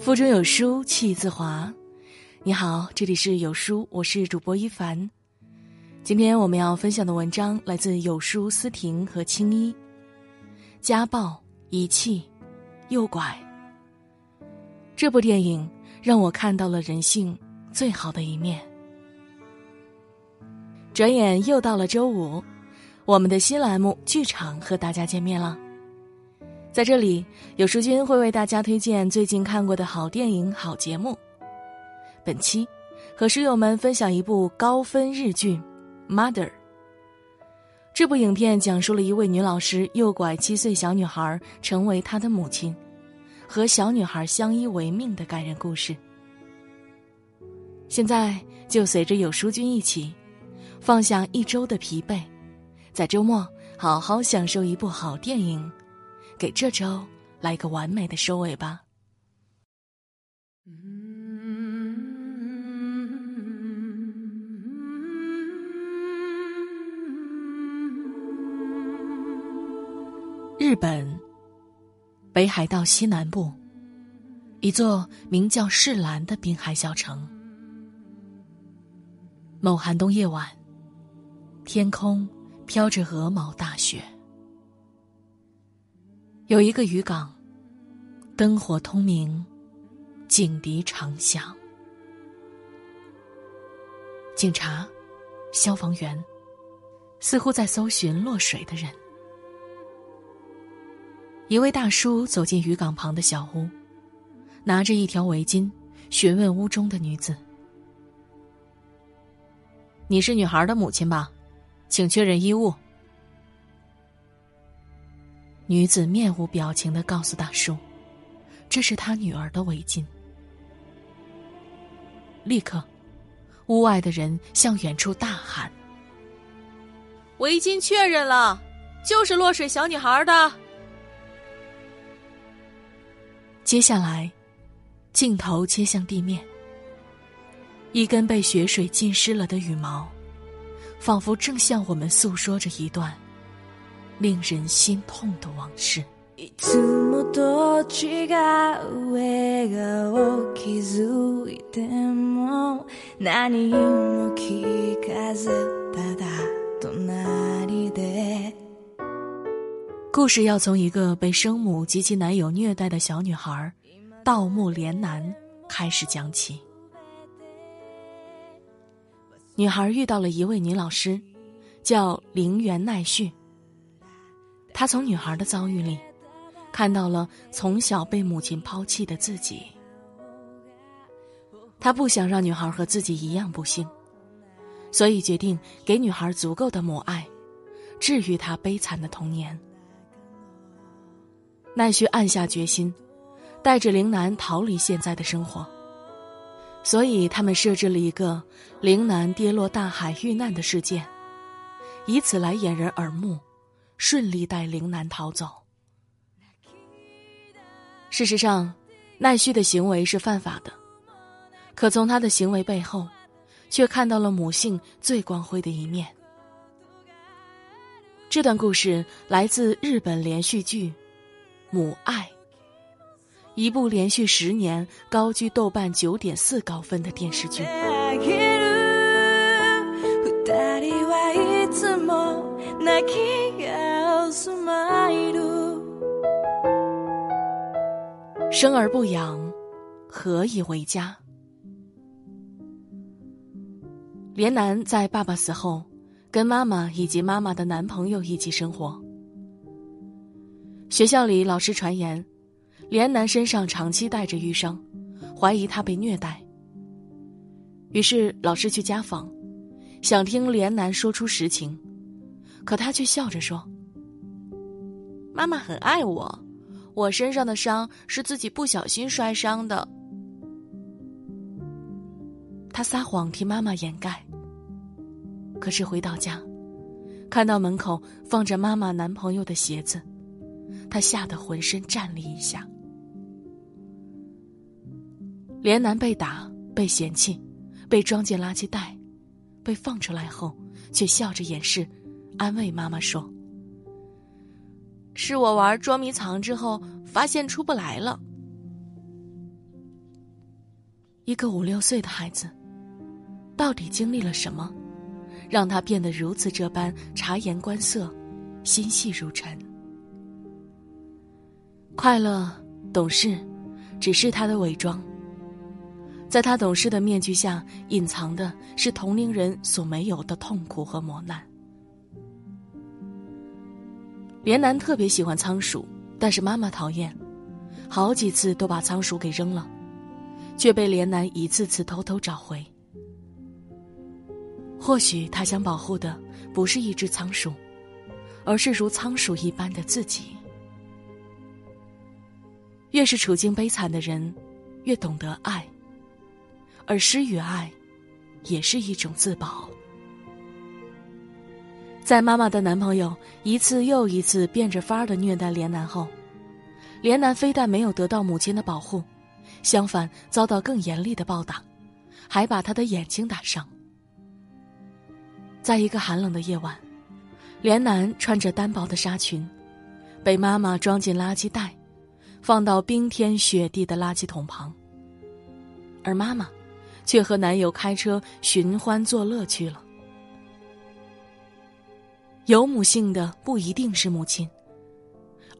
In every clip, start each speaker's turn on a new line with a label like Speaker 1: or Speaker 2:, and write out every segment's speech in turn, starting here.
Speaker 1: 腹中有书气自华。你好，这里是有书，我是主播一凡。今天我们要分享的文章来自有书思婷和青衣。家暴、遗弃、诱拐。这部电影让我看到了人性最好的一面。转眼又到了周五，我们的新栏目剧场和大家见面了。在这里，有书君会为大家推荐最近看过的好电影、好节目。本期和书友们分享一部高分日剧《Mother》。这部影片讲述了一位女老师诱拐七岁小女孩成为她的母亲，和小女孩相依为命的感人故事。现在就随着有书君一起，放下一周的疲惫，在周末好好享受一部好电影。给这周来个完美的收尾吧。日本北海道西南部，一座名叫世兰的滨海小城。某寒冬夜晚，天空飘着鹅毛大雪。有一个渔港，灯火通明，警笛长响。警察、消防员似乎在搜寻落水的人。一位大叔走进渔港旁的小屋，拿着一条围巾，询问屋中的女子：“你是女孩的母亲吧？请确认衣物。”女子面无表情的告诉大叔：“这是他女儿的围巾。”立刻，屋外的人向远处大喊：“
Speaker 2: 围巾确认了，就是落水小女孩的。”
Speaker 1: 接下来，镜头切向地面，一根被雪水浸湿了的羽毛，仿佛正向我们诉说着一段。令人心痛的往事。故事要从一个被生母及其男友虐待的小女孩盗墓连男开始讲起。女孩遇到了一位女老师，叫陵园奈绪。他从女孩的遭遇里，看到了从小被母亲抛弃的自己。他不想让女孩和自己一样不幸，所以决定给女孩足够的母爱，治愈她悲惨的童年。奈绪暗下决心，带着陵南逃离现在的生活，所以他们设置了一个陵南跌落大海遇难的事件，以此来掩人耳目。顺利带陵南逃走。事实上，奈绪的行为是犯法的，可从他的行为背后，却看到了母性最光辉的一面。这段故事来自日本连续剧《母爱》，一部连续十年高居豆瓣九点四高分的电视剧。生而不养，何以为家？连南在爸爸死后，跟妈妈以及妈妈的男朋友一起生活。学校里老师传言，连南身上长期带着瘀伤，怀疑他被虐待。于是老师去家访，想听连南说出实情，可他却笑着说：“妈妈很爱我。”我身上的伤是自己不小心摔伤的。他撒谎替妈妈掩盖。可是回到家，看到门口放着妈妈男朋友的鞋子，他吓得浑身颤栗一下。连南被打、被嫌弃、被装进垃圾袋、被放出来后，却笑着掩饰，安慰妈妈说。是我玩捉迷藏之后发现出不来了。一个五六岁的孩子，到底经历了什么，让他变得如此这般察言观色、心细如尘？快乐、懂事，只是他的伪装。在他懂事的面具下，隐藏的是同龄人所没有的痛苦和磨难。连南特别喜欢仓鼠，但是妈妈讨厌，好几次都把仓鼠给扔了，却被连南一次次偷偷找回。或许他想保护的不是一只仓鼠，而是如仓鼠一般的自己。越是处境悲惨的人，越懂得爱。而失与爱，也是一种自保。在妈妈的男朋友一次又一次变着法儿的虐待连南后，连南非但没有得到母亲的保护，相反遭到更严厉的暴打，还把他的眼睛打伤。在一个寒冷的夜晚，连南穿着单薄的纱裙，被妈妈装进垃圾袋，放到冰天雪地的垃圾桶旁，而妈妈。却和男友开车寻欢作乐去了。有母性的不一定是母亲，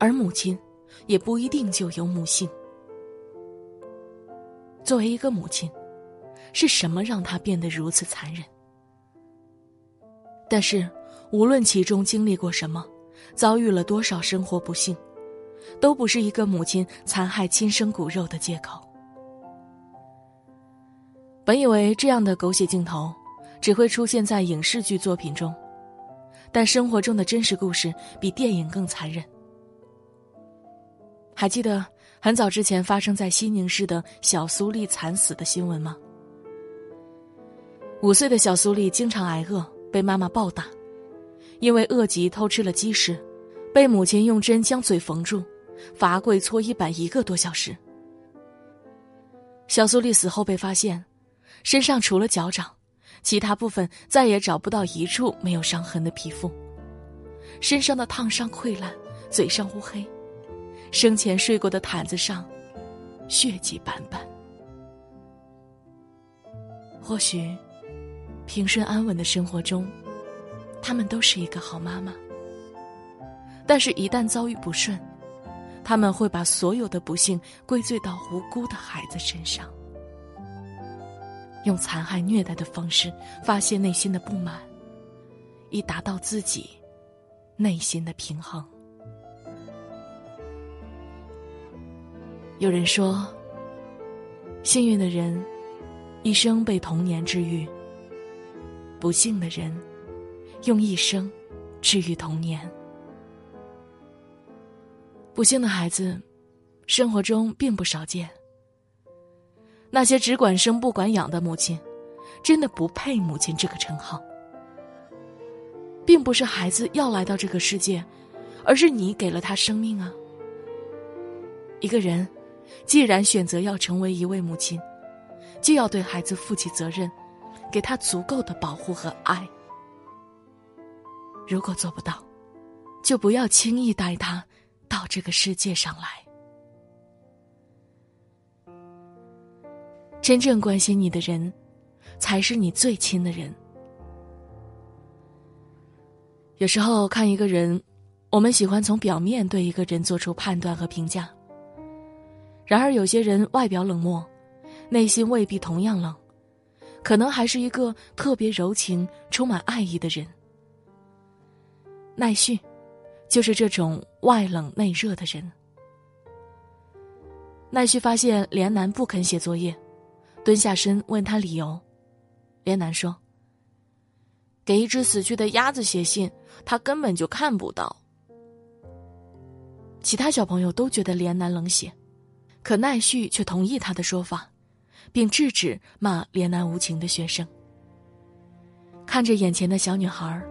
Speaker 1: 而母亲也不一定就有母性。作为一个母亲，是什么让她变得如此残忍？但是，无论其中经历过什么，遭遇了多少生活不幸，都不是一个母亲残害亲生骨肉的借口。本以为这样的狗血镜头只会出现在影视剧作品中，但生活中的真实故事比电影更残忍。还记得很早之前发生在西宁市的小苏丽惨死的新闻吗？五岁的小苏丽经常挨饿，被妈妈暴打，因为饿极偷吃了鸡食，被母亲用针将嘴缝住，罚跪搓衣板一个多小时。小苏丽死后被发现。身上除了脚掌，其他部分再也找不到一处没有伤痕的皮肤。身上的烫伤溃烂，嘴上乌黑，生前睡过的毯子上，血迹斑斑。或许，平顺安稳的生活中，他们都是一个好妈妈。但是，一旦遭遇不顺，他们会把所有的不幸归罪到无辜的孩子身上。用残害虐待的方式发泄内心的不满，以达到自己内心的平衡。有人说，幸运的人一生被童年治愈，不幸的人用一生治愈童年。不幸的孩子，生活中并不少见。那些只管生不管养的母亲，真的不配母亲这个称号。并不是孩子要来到这个世界，而是你给了他生命啊。一个人，既然选择要成为一位母亲，就要对孩子负起责任，给他足够的保护和爱。如果做不到，就不要轻易带他到这个世界上来。真正关心你的人，才是你最亲的人。有时候看一个人，我们喜欢从表面对一个人做出判断和评价。然而，有些人外表冷漠，内心未必同样冷，可能还是一个特别柔情、充满爱意的人。奈绪，就是这种外冷内热的人。奈绪发现连南不肯写作业。蹲下身问他理由，连南说：“给一只死去的鸭子写信，他根本就看不到。”其他小朋友都觉得连南冷血，可奈绪却同意他的说法，并制止骂连南无情的学生。看着眼前的小女孩，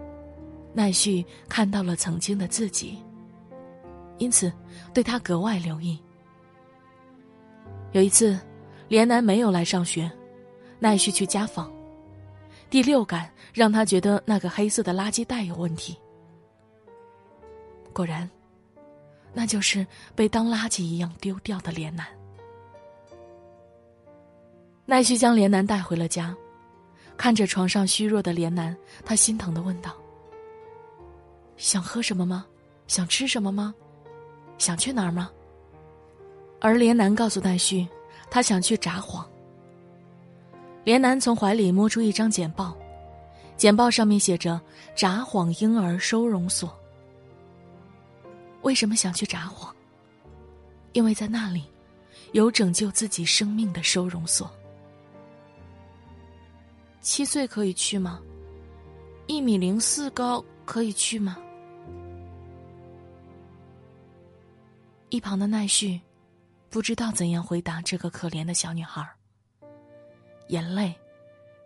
Speaker 1: 奈绪看到了曾经的自己，因此对她格外留意。有一次。连南没有来上学，奈绪去家访。第六感让他觉得那个黑色的垃圾袋有问题。果然，那就是被当垃圾一样丢掉的连南。奈绪将连南带回了家，看着床上虚弱的连南，他心疼的问道：“想喝什么吗？想吃什么吗？想去哪儿吗？”而连南告诉奈绪，他想去札幌。连南从怀里摸出一张简报，简报上面写着“札幌婴儿收容所”。为什么想去札幌？因为在那里，有拯救自己生命的收容所。七岁可以去吗？一米零四高可以去吗？一旁的奈绪，不知道怎样回答这个可怜的小女孩。眼泪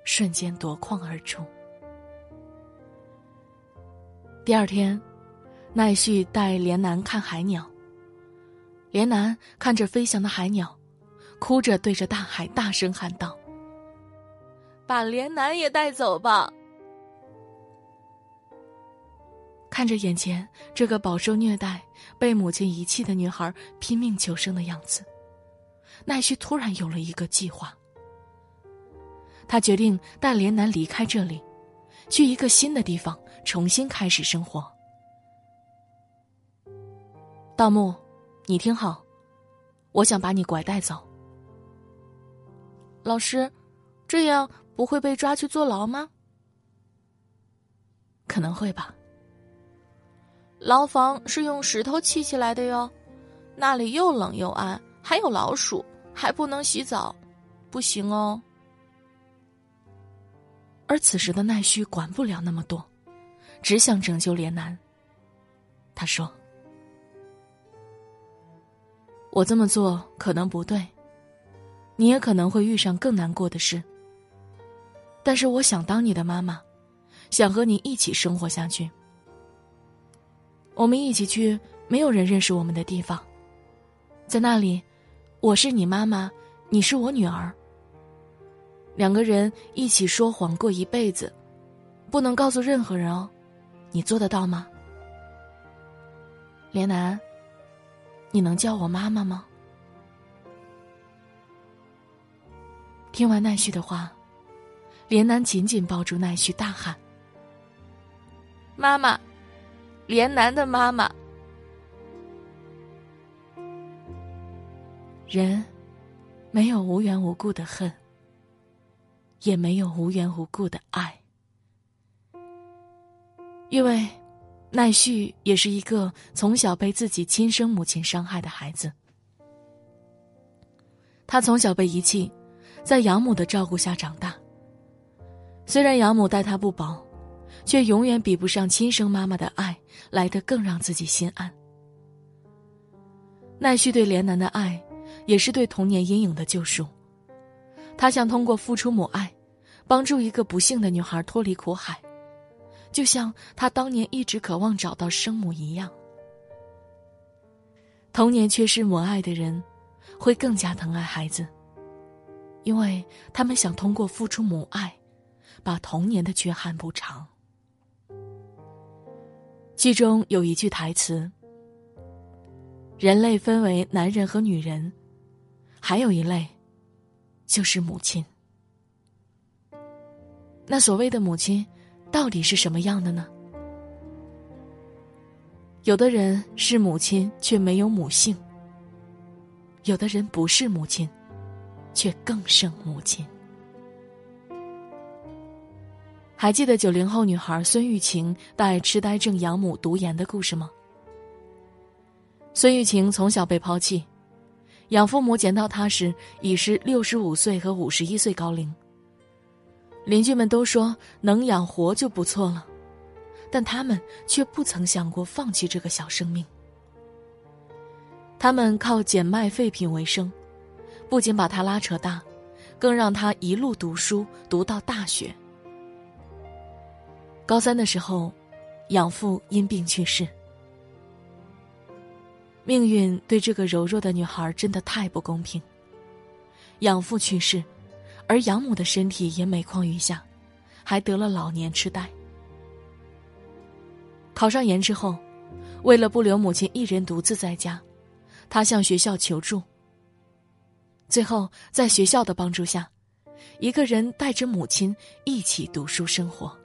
Speaker 1: 瞬间夺眶而出。第二天，奈绪带连南看海鸟。连南看着飞翔的海鸟，哭着对着大海大声喊道：“
Speaker 2: 把连南也带走吧！”
Speaker 1: 看着眼前这个饱受虐待、被母亲遗弃的女孩拼命求生的样子，奈绪突然有了一个计划。他决定带连南离开这里，去一个新的地方重新开始生活。盗墓，你听好，我想把你拐带走。
Speaker 2: 老师，这样不会被抓去坐牢吗？
Speaker 1: 可能会吧。
Speaker 2: 牢房是用石头砌起来的哟，那里又冷又暗，还有老鼠，还不能洗澡，不行哦。
Speaker 1: 而此时的奈绪管不了那么多，只想拯救连南。他说：“我这么做可能不对，你也可能会遇上更难过的事。但是我想当你的妈妈，想和你一起生活下去。我们一起去没有人认识我们的地方，在那里，我是你妈妈，你是我女儿。”两个人一起说谎过一辈子，不能告诉任何人哦，你做得到吗？连南，你能叫我妈妈吗？听完奈绪的话，连南紧紧抱住奈绪，大喊：“
Speaker 2: 妈妈，连南的妈妈！”
Speaker 1: 人没有无缘无故的恨。也没有无缘无故的爱，因为奈绪也是一个从小被自己亲生母亲伤害的孩子。他从小被遗弃，在养母的照顾下长大。虽然养母待他不薄，却永远比不上亲生妈妈的爱来得更让自己心安。奈绪对连南的爱，也是对童年阴影的救赎。他想通过付出母爱，帮助一个不幸的女孩脱离苦海，就像他当年一直渴望找到生母一样。童年缺失母爱的人，会更加疼爱孩子，因为他们想通过付出母爱，把童年的缺憾补偿。剧中有一句台词：“人类分为男人和女人，还有一类。”就是母亲。那所谓的母亲，到底是什么样的呢？有的人是母亲，却没有母性；有的人不是母亲，却更胜母亲。还记得九零后女孩孙玉琴带痴呆症养母读研的故事吗？孙玉琴从小被抛弃。养父母捡到她时已是六十五岁和五十一岁高龄。邻居们都说能养活就不错了，但他们却不曾想过放弃这个小生命。他们靠捡卖废品为生，不仅把他拉扯大，更让他一路读书读到大学。高三的时候，养父因病去世。命运对这个柔弱的女孩真的太不公平。养父去世，而养母的身体也每况愈下，还得了老年痴呆。考上研之后，为了不留母亲一人独自在家，他向学校求助。最后，在学校的帮助下，一个人带着母亲一起读书生活。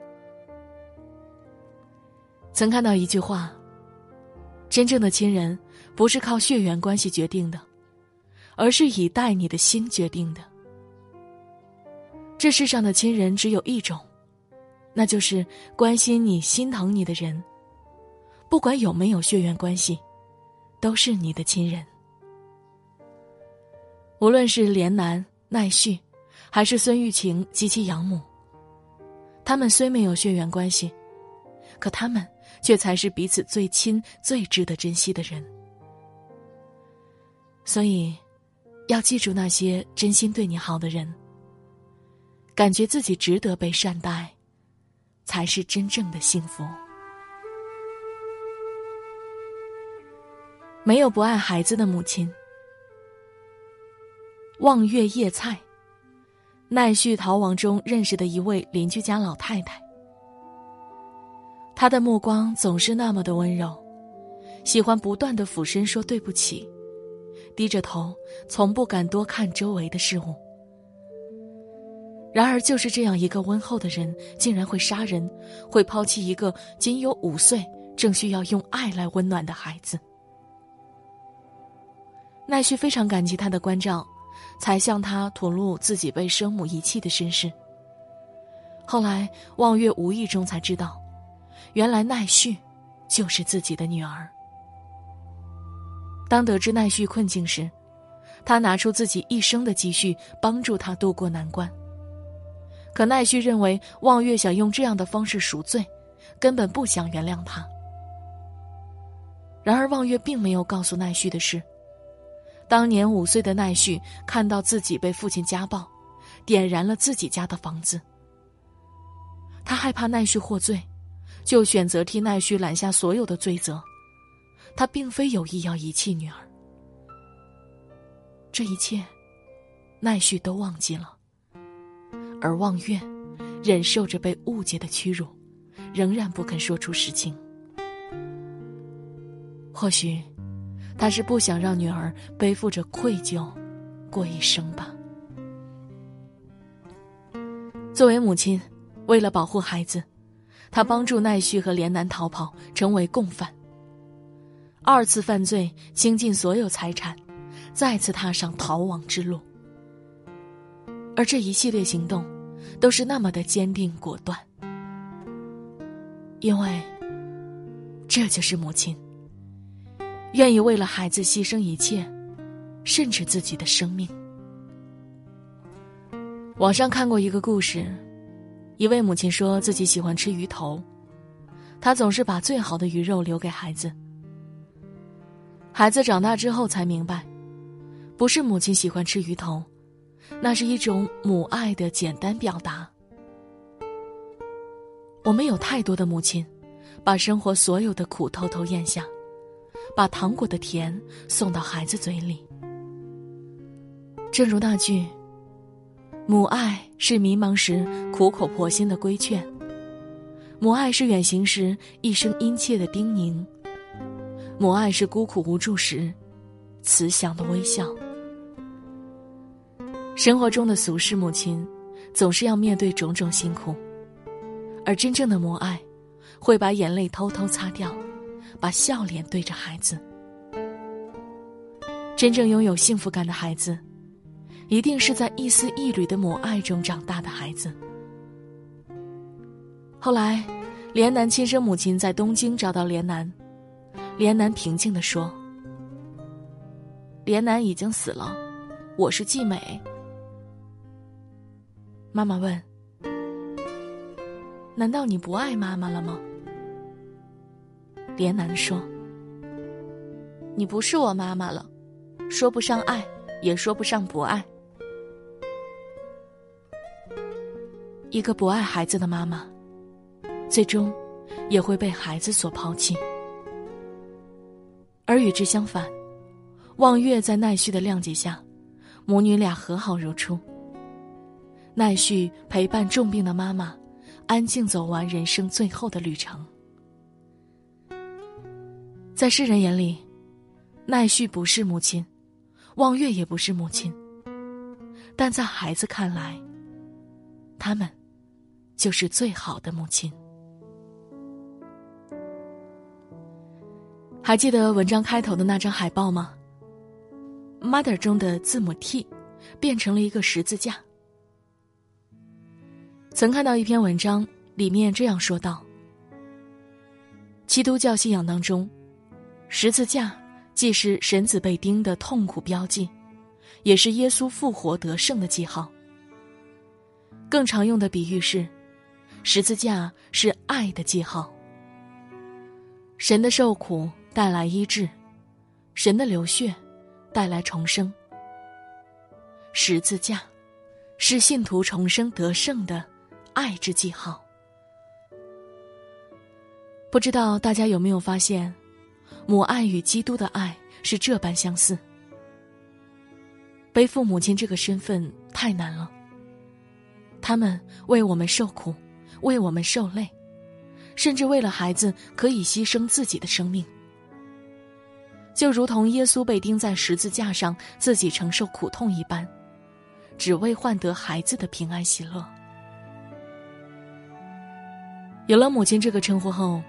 Speaker 1: 曾看到一句话：“真正的亲人不是靠血缘关系决定的，而是以待你的心决定的。”这世上的亲人只有一种，那就是关心你、心疼你的人，不管有没有血缘关系，都是你的亲人。无论是连南、奈绪，还是孙玉晴及其养母，他们虽没有血缘关系，可他们却才是彼此最亲、最值得珍惜的人。所以，要记住那些真心对你好的人，感觉自己值得被善待，才是真正的幸福。没有不爱孩子的母亲。望月叶菜，奈绪逃亡中认识的一位邻居家老太太。他的目光总是那么的温柔，喜欢不断的俯身说对不起，低着头，从不敢多看周围的事物。然而，就是这样一个温厚的人，竟然会杀人，会抛弃一个仅有五岁、正需要用爱来温暖的孩子。奈绪非常感激他的关照。才向他吐露自己被生母遗弃的身世。后来，望月无意中才知道，原来奈绪就是自己的女儿。当得知奈绪困境时，他拿出自己一生的积蓄帮助他渡过难关。可奈绪认为望月想用这样的方式赎罪，根本不想原谅他。然而，望月并没有告诉奈绪的是。当年五岁的奈绪看到自己被父亲家暴，点燃了自己家的房子。他害怕奈绪获罪，就选择替奈绪揽下所有的罪责。他并非有意要遗弃女儿。这一切，奈绪都忘记了。而望月，忍受着被误解的屈辱，仍然不肯说出实情。或许。他是不想让女儿背负着愧疚过一生吧。作为母亲，为了保护孩子，他帮助奈绪和连南逃跑，成为共犯。二次犯罪，倾尽所有财产，再次踏上逃亡之路。而这一系列行动，都是那么的坚定果断，因为这就是母亲。愿意为了孩子牺牲一切，甚至自己的生命。网上看过一个故事，一位母亲说自己喜欢吃鱼头，她总是把最好的鱼肉留给孩子。孩子长大之后才明白，不是母亲喜欢吃鱼头，那是一种母爱的简单表达。我们有太多的母亲，把生活所有的苦偷偷咽下。把糖果的甜送到孩子嘴里，正如那句：“母爱是迷茫时苦口婆心的规劝，母爱是远行时一声殷切的叮咛，母爱是孤苦无助时慈祥的微笑。”生活中的俗世母亲，总是要面对种种辛苦，而真正的母爱，会把眼泪偷偷擦掉。把笑脸对着孩子，真正拥有幸福感的孩子，一定是在一丝一缕的母爱中长大的孩子。后来，连南亲生母亲在东京找到连南，连南平静地说：“连南已经死了，我是季美。”妈妈问：“难道你不爱妈妈了吗？”连南说：“你不是我妈妈了，说不上爱，也说不上不爱。一个不爱孩子的妈妈，最终也会被孩子所抛弃。而与之相反，望月在奈绪的谅解下，母女俩和好如初。奈绪陪伴重病的妈妈，安静走完人生最后的旅程。”在世人眼里，奈绪不是母亲，望月也不是母亲，但在孩子看来，他们就是最好的母亲。还记得文章开头的那张海报吗？Mother 中的字母 T 变成了一个十字架。曾看到一篇文章，里面这样说道：基督教信仰当中，十字架既是神子被钉的痛苦标记，也是耶稣复活得胜的记号。更常用的比喻是，十字架是爱的记号。神的受苦。带来医治，神的流血带来重生。十字架是信徒重生得胜的爱之记号。不知道大家有没有发现，母爱与基督的爱是这般相似。背负母亲这个身份太难了，他们为我们受苦，为我们受累，甚至为了孩子可以牺牲自己的生命。就如同耶稣被钉在十字架上，自己承受苦痛一般，只为换得孩子的平安喜乐。有了母亲这个称呼后，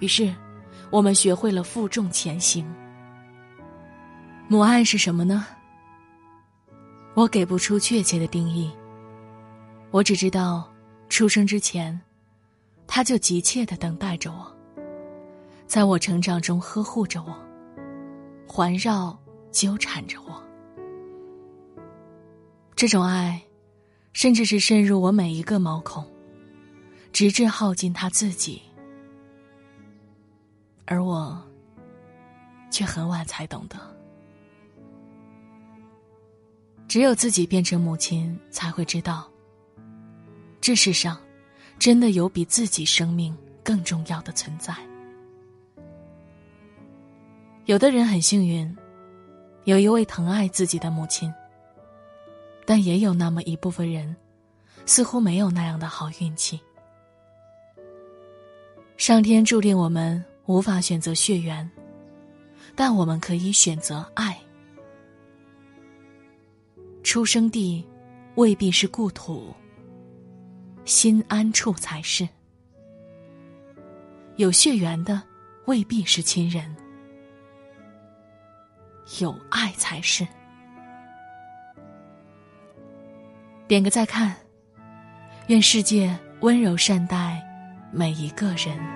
Speaker 1: 于是我们学会了负重前行。母爱是什么呢？我给不出确切的定义。我只知道，出生之前，他就急切的等待着我，在我成长中呵护着我。环绕、纠缠着我，这种爱，甚至是渗入我每一个毛孔，直至耗尽他自己。而我，却很晚才懂得，只有自己变成母亲，才会知道，这世上，真的有比自己生命更重要的存在。有的人很幸运，有一位疼爱自己的母亲。但也有那么一部分人，似乎没有那样的好运气。上天注定我们无法选择血缘，但我们可以选择爱。出生地未必是故土，心安处才是。有血缘的未必是亲人。有爱才是。点个再看，愿世界温柔善待每一个人。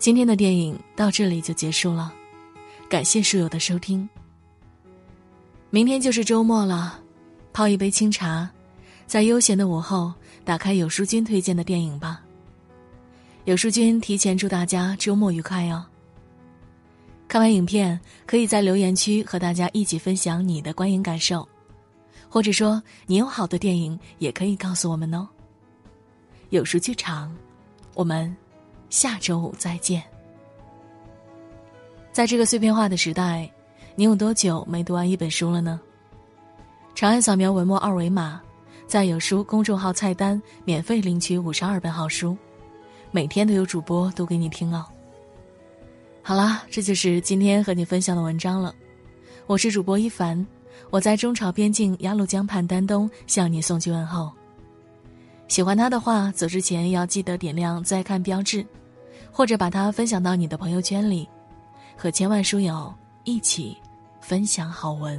Speaker 1: 今天的电影到这里就结束了，感谢书友的收听。明天就是周末了，泡一杯清茶，在悠闲的午后，打开有书君推荐的电影吧。有书君提前祝大家周末愉快哟。看完影片，可以在留言区和大家一起分享你的观影感受，或者说你有好的电影，也可以告诉我们哦。有书剧场，我们下周五再见。在这个碎片化的时代。你有多久没读完一本书了呢？长按扫描文末二维码，在有书公众号菜单免费领取五十二本好书，每天都有主播读给你听哦。好啦，这就是今天和你分享的文章了。我是主播一凡，我在中朝边境鸭绿江畔丹东向你送去问候。喜欢他的话，走之前要记得点亮再看标志，或者把它分享到你的朋友圈里，和千万书友一起。分享好文。